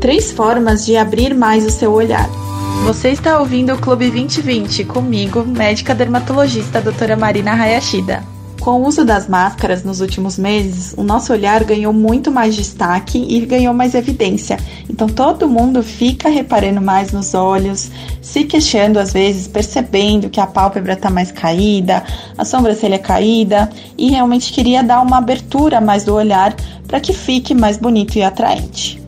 Três formas de abrir mais o seu olhar. Você está ouvindo o Clube 2020 comigo, médica dermatologista doutora Marina Hayashida. Com o uso das máscaras nos últimos meses, o nosso olhar ganhou muito mais destaque e ganhou mais evidência. Então todo mundo fica reparando mais nos olhos, se queixando às vezes, percebendo que a pálpebra está mais caída, a sobrancelha caída e realmente queria dar uma abertura mais do olhar para que fique mais bonito e atraente.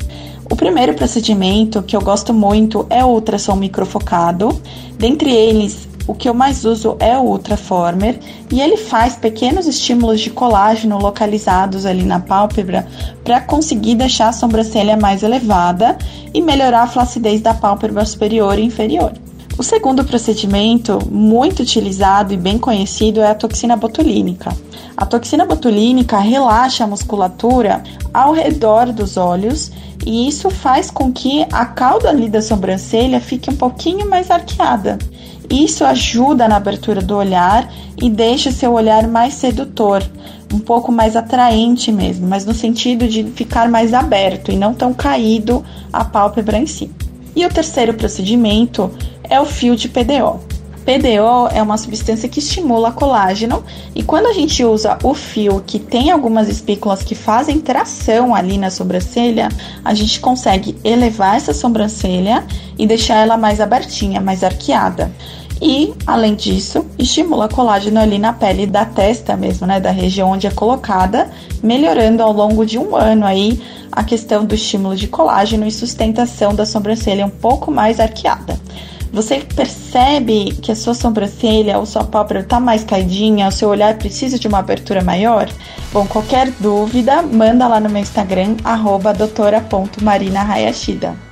O primeiro procedimento que eu gosto muito é o ultrassom microfocado. Dentre eles, o que eu mais uso é o Ultraformer e ele faz pequenos estímulos de colágeno localizados ali na pálpebra para conseguir deixar a sobrancelha mais elevada e melhorar a flacidez da pálpebra superior e inferior. O segundo procedimento, muito utilizado e bem conhecido, é a toxina botulínica. A toxina botulínica relaxa a musculatura ao redor dos olhos e isso faz com que a cauda ali da sobrancelha fique um pouquinho mais arqueada. Isso ajuda na abertura do olhar e deixa seu olhar mais sedutor, um pouco mais atraente mesmo, mas no sentido de ficar mais aberto e não tão caído a pálpebra em si. E o terceiro procedimento é o fio de PDO. PDO é uma substância que estimula colágeno e quando a gente usa o fio que tem algumas espículas que fazem tração ali na sobrancelha, a gente consegue elevar essa sobrancelha e deixar ela mais abertinha, mais arqueada. E, além disso, estimula colágeno ali na pele da testa mesmo, né, da região onde é colocada, melhorando ao longo de um ano aí a questão do estímulo de colágeno e sustentação da sobrancelha um pouco mais arqueada. Você percebe que a sua sobrancelha ou sua pálpebra está mais caidinha, o seu olhar precisa de uma abertura maior? Bom, qualquer dúvida, manda lá no meu Instagram, doutora.marinahayashida.